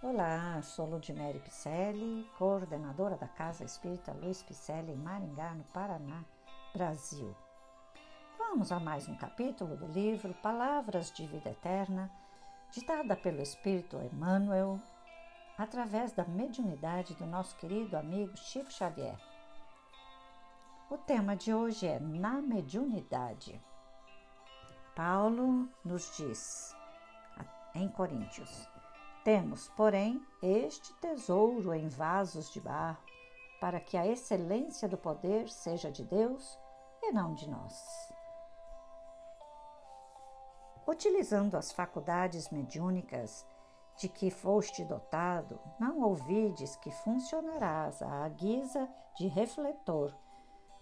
Olá, sou Ludmere Picelli, coordenadora da Casa Espírita Luiz Picelli em Maringá, no Paraná, Brasil. Vamos a mais um capítulo do livro Palavras de Vida Eterna, ditada pelo Espírito Emmanuel, através da mediunidade do nosso querido amigo Chico Xavier. O tema de hoje é Na Mediunidade. Paulo nos diz em Coríntios: temos, porém, este tesouro em vasos de barro, para que a excelência do poder seja de Deus e não de nós. Utilizando as faculdades mediúnicas de que foste dotado, não ouvides que funcionarás à guisa de refletor,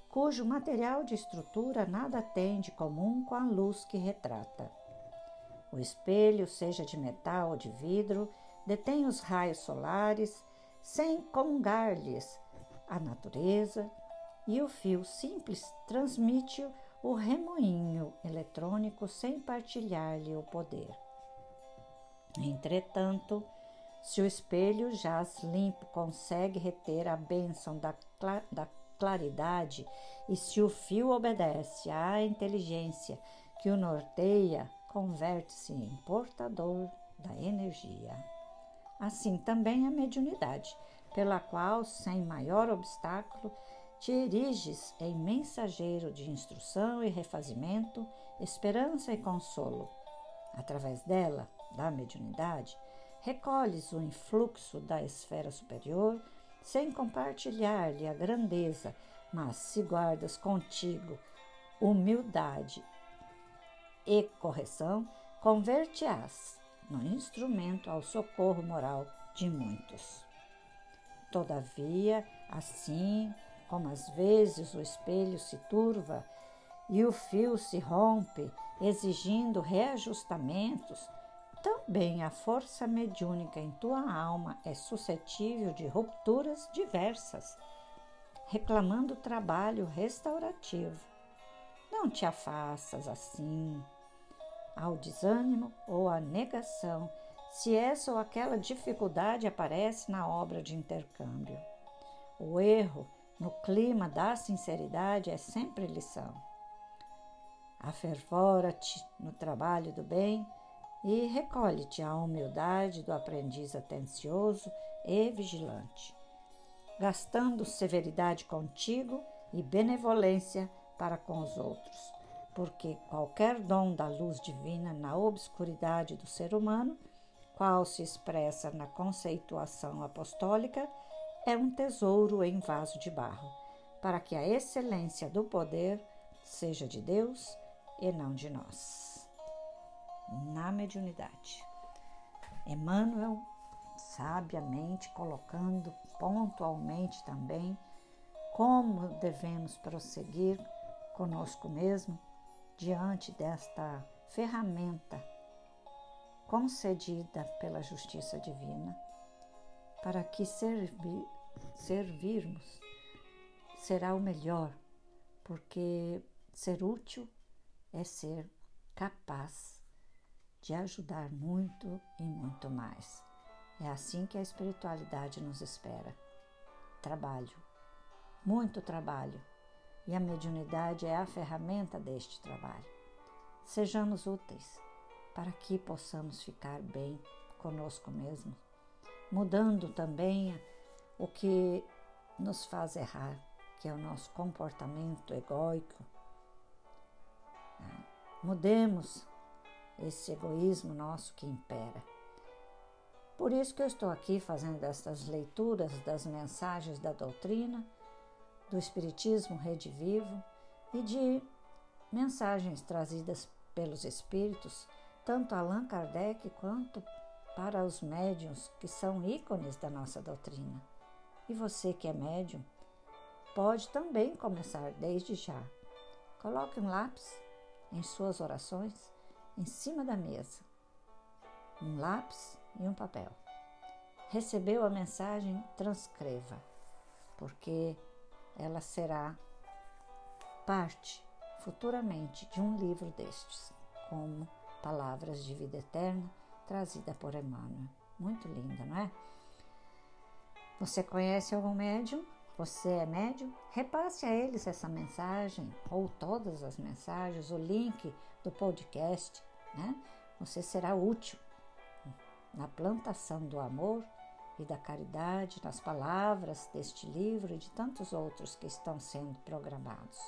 cujo material de estrutura nada tem de comum com a luz que retrata. O espelho, seja de metal ou de vidro, detém os raios solares sem congar-lhes a natureza e o fio simples transmite o remoinho eletrônico sem partilhar-lhe o poder. Entretanto, se o espelho jaz limpo consegue reter a bênção da, da claridade e se o fio obedece à inteligência que o norteia, converte-se em portador da energia. Assim também a mediunidade, pela qual, sem maior obstáculo, te eriges em mensageiro de instrução e refazimento, esperança e consolo. Através dela, da mediunidade, recolhes o influxo da esfera superior, sem compartilhar-lhe a grandeza, mas se guardas contigo humildade e correção, converte-as no instrumento ao socorro moral de muitos. Todavia, assim como às vezes o espelho se turva e o fio se rompe, exigindo reajustamentos, também a força mediúnica em tua alma é suscetível de rupturas diversas, reclamando trabalho restaurativo. Não te afastas assim ao desânimo ou à negação, se essa ou aquela dificuldade aparece na obra de intercâmbio. O erro no clima da sinceridade é sempre lição. Afervora-te no trabalho do bem e recolhe-te à humildade do aprendiz atencioso e vigilante, gastando severidade contigo e benevolência para com os outros porque qualquer dom da luz divina na obscuridade do ser humano, qual se expressa na conceituação apostólica, é um tesouro em vaso de barro, para que a excelência do poder seja de Deus e não de nós. Na mediunidade. Emmanuel, sabiamente colocando pontualmente também como devemos prosseguir conosco mesmo diante desta ferramenta concedida pela justiça divina, para que servir, servirmos será o melhor, porque ser útil é ser capaz de ajudar muito e muito mais. É assim que a espiritualidade nos espera. Trabalho, muito trabalho e a mediunidade é a ferramenta deste trabalho. Sejamos úteis para que possamos ficar bem conosco mesmo, mudando também o que nos faz errar, que é o nosso comportamento egóico. Mudemos esse egoísmo nosso que impera. Por isso que eu estou aqui fazendo estas leituras das mensagens da doutrina do Espiritismo Rede Vivo e de mensagens trazidas pelos Espíritos, tanto Allan Kardec quanto para os médiums que são ícones da nossa doutrina. E você que é médium, pode também começar desde já. Coloque um lápis em suas orações em cima da mesa, um lápis e um papel. Recebeu a mensagem? Transcreva, porque ela será parte futuramente de um livro destes, como Palavras de Vida Eterna, trazida por Emmanuel. Muito linda, não é? Você conhece algum médium? Você é médium? Repasse a eles essa mensagem ou todas as mensagens, o link do podcast, né? Você será útil na plantação do amor e da caridade, nas palavras deste livro e de tantos outros que estão sendo programados.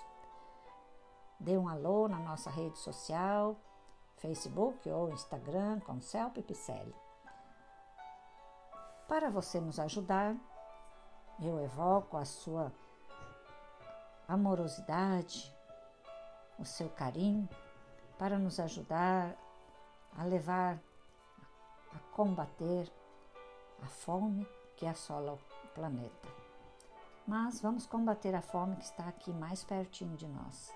Dê um alô na nossa rede social, Facebook ou Instagram com Celpe Picelli. Para você nos ajudar, eu evoco a sua amorosidade, o seu carinho, para nos ajudar a levar, a combater a fome que assola o planeta. Mas vamos combater a fome que está aqui mais pertinho de nós.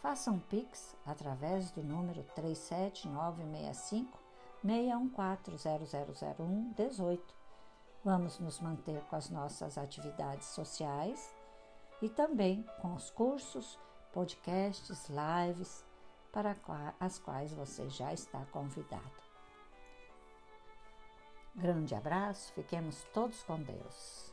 Faça um Pix através do número 37965 6140001 18. Vamos nos manter com as nossas atividades sociais e também com os cursos, podcasts, lives para as quais você já está convidado. Grande abraço, fiquemos todos com Deus.